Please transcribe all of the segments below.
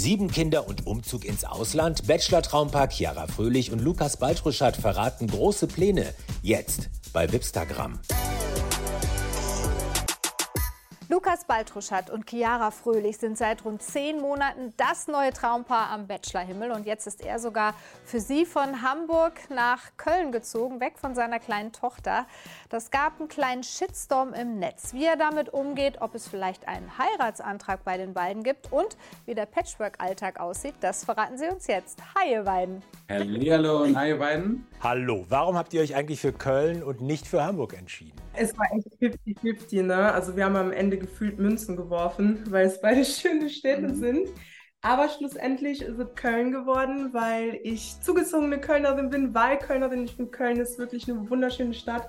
Sieben Kinder und Umzug ins Ausland, Bachelor-Traumpaar Chiara Fröhlich und Lukas Baltruschat verraten große Pläne. Jetzt bei Wipstagram. Lukas Baltruschat und Chiara Fröhlich sind seit rund zehn Monaten das neue Traumpaar am Bachelorhimmel. Und jetzt ist er sogar für sie von Hamburg nach Köln gezogen, weg von seiner kleinen Tochter. Das gab einen kleinen Shitstorm im Netz. Wie er damit umgeht, ob es vielleicht einen Heiratsantrag bei den beiden gibt und wie der Patchwork-Alltag aussieht, das verraten sie uns jetzt. Hi, ihr beiden. Hallo und hi, ihr beiden. Hallo, warum habt ihr euch eigentlich für Köln und nicht für Hamburg entschieden? Es war echt 50-50, ne? Also wir haben am Ende gefühlt Münzen geworfen, weil es beide schöne Städte mhm. sind. Aber schlussendlich ist es Köln geworden, weil ich zugezogene Kölnerin bin, Wahlkölnerin. Ich finde, Köln ist wirklich eine wunderschöne Stadt.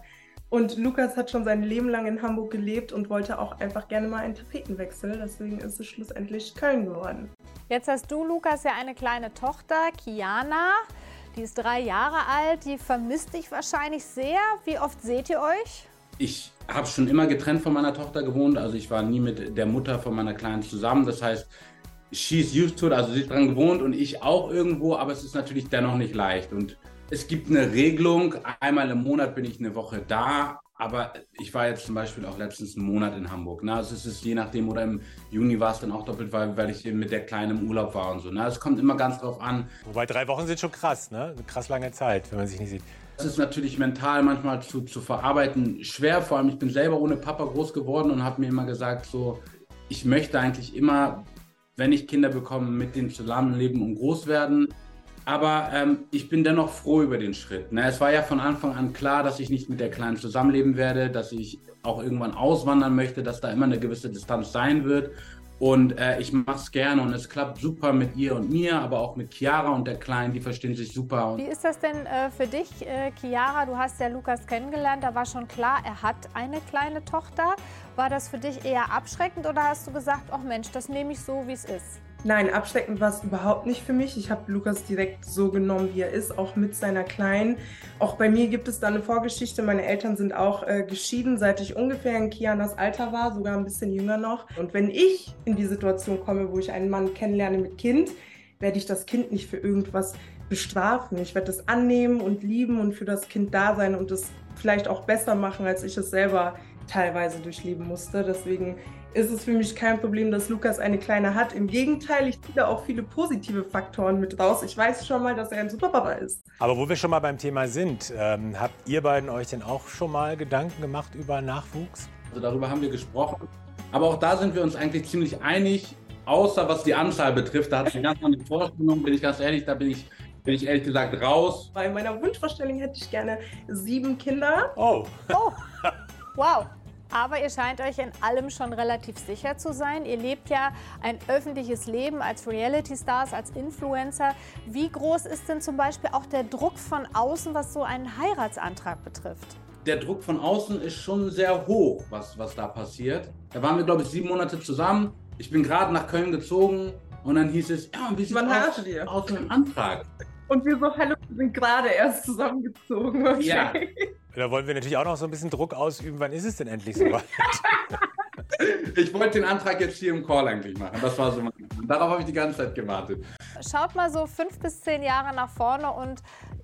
Und Lukas hat schon sein Leben lang in Hamburg gelebt und wollte auch einfach gerne mal einen Tapetenwechsel. Deswegen ist es schlussendlich Köln geworden. Jetzt hast du, Lukas, ja eine kleine Tochter, Kiana. Die ist drei Jahre alt. Die vermisst dich wahrscheinlich sehr. Wie oft seht ihr euch? Ich habe schon immer getrennt von meiner Tochter gewohnt. Also ich war nie mit der Mutter von meiner Kleinen zusammen. Das heißt, she's used to it, also sie ist dran gewohnt und ich auch irgendwo, aber es ist natürlich dennoch nicht leicht. Und es gibt eine Regelung, einmal im Monat bin ich eine Woche da, aber ich war jetzt zum Beispiel auch letztens einen Monat in Hamburg. Ne? Also es ist je nachdem, oder im Juni war es dann auch doppelt, weil, weil ich mit der Kleinen im Urlaub war und so. Ne? Es kommt immer ganz drauf an. Wobei drei Wochen sind schon krass, ne? Eine krass lange Zeit, wenn man sich nicht sieht. Das ist natürlich mental manchmal zu, zu verarbeiten schwer. Vor allem, ich bin selber ohne Papa groß geworden und habe mir immer gesagt, so, ich möchte eigentlich immer, wenn ich Kinder bekomme, mit denen zusammenleben und groß werden. Aber ähm, ich bin dennoch froh über den Schritt. Ne? Es war ja von Anfang an klar, dass ich nicht mit der Kleinen zusammenleben werde, dass ich auch irgendwann auswandern möchte, dass da immer eine gewisse Distanz sein wird. Und äh, ich mache es gerne und es klappt super mit ihr und mir, aber auch mit Chiara und der Kleinen, die verstehen sich super. Wie ist das denn äh, für dich, äh, Chiara? Du hast ja Lukas kennengelernt, da war schon klar, er hat eine kleine Tochter. War das für dich eher abschreckend oder hast du gesagt, ach Mensch, das nehme ich so, wie es ist? Nein, abschreckend war es überhaupt nicht für mich. Ich habe Lukas direkt so genommen, wie er ist, auch mit seiner Kleinen. Auch bei mir gibt es da eine Vorgeschichte. Meine Eltern sind auch äh, geschieden, seit ich ungefähr in Kianas Alter war, sogar ein bisschen jünger noch. Und wenn ich in die Situation komme, wo ich einen Mann kennenlerne mit Kind, werde ich das Kind nicht für irgendwas bestrafen. Ich werde das annehmen und lieben und für das Kind da sein und es vielleicht auch besser machen, als ich es selber teilweise durchleben musste. Deswegen ist es für mich kein Problem, dass Lukas eine kleine hat. Im Gegenteil, ich ziehe da auch viele positive Faktoren mit raus. Ich weiß schon mal, dass er ein Superpapa ist. Aber wo wir schon mal beim Thema sind, ähm, habt ihr beiden euch denn auch schon mal Gedanken gemacht über Nachwuchs? Also darüber haben wir gesprochen. Aber auch da sind wir uns eigentlich ziemlich einig, außer was die Anzahl betrifft. Da hat es eine ganz andere Vorstellung, bin ich ganz ehrlich, da bin ich bin ich ehrlich gesagt raus. Bei meiner Wunschvorstellung hätte ich gerne sieben Kinder. Oh. oh. Wow. Aber ihr scheint euch in allem schon relativ sicher zu sein. Ihr lebt ja ein öffentliches Leben als Reality-Stars, als Influencer. Wie groß ist denn zum Beispiel auch der Druck von außen, was so einen Heiratsantrag betrifft? Der Druck von außen ist schon sehr hoch, was, was da passiert. Da waren wir, glaube ich, sieben Monate zusammen. Ich bin gerade nach Köln gezogen und dann hieß es, ja, wie sieht aus, aus einem Antrag? Und wir so, hallo, wir sind gerade erst zusammengezogen. Okay. Ja. Da wollen wir natürlich auch noch so ein bisschen Druck ausüben. Wann ist es denn endlich soweit? ich wollte den Antrag jetzt hier im Call eigentlich machen. Das war so mein Darauf habe ich die ganze Zeit gewartet. Schaut mal so fünf bis zehn Jahre nach vorne und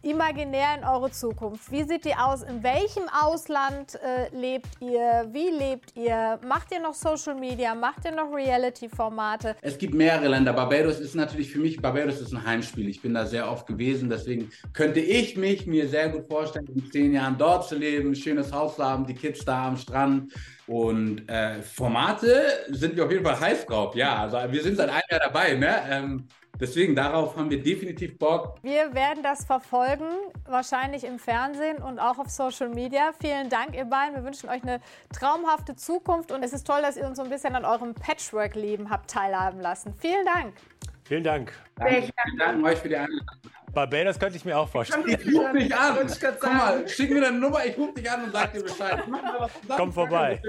imaginär in eure Zukunft. Wie sieht die aus? In welchem Ausland äh, lebt ihr? Wie lebt ihr? Macht ihr noch Social Media? Macht ihr noch Reality-Formate? Es gibt mehrere Länder. Barbados ist natürlich für mich, Barbados ist ein Heimspiel. Ich bin da sehr oft gewesen. Deswegen könnte ich mich mir sehr gut vorstellen, in zehn Jahren dort zu leben, ein schönes Haus zu haben, die Kids da am Strand. Und äh, Formate sind wir auf jeden Fall heiß drauf. Ja, also wir sind seit einem Jahr dabei. Ne? Ähm, Deswegen, darauf haben wir definitiv Bock. Wir werden das verfolgen, wahrscheinlich im Fernsehen und auch auf Social Media. Vielen Dank, ihr beiden. Wir wünschen euch eine traumhafte Zukunft und es ist toll, dass ihr uns so ein bisschen an eurem Patchwork-Leben habt teilhaben lassen. Vielen Dank. Vielen Dank. Danke, vielen Dank euch für die Einladung. Barbados könnte ich mir auch vorstellen. Ich ruf dich an. Komm mal, schick mir deine Nummer, ich ruf dich an und sag dir Bescheid. Komm vorbei.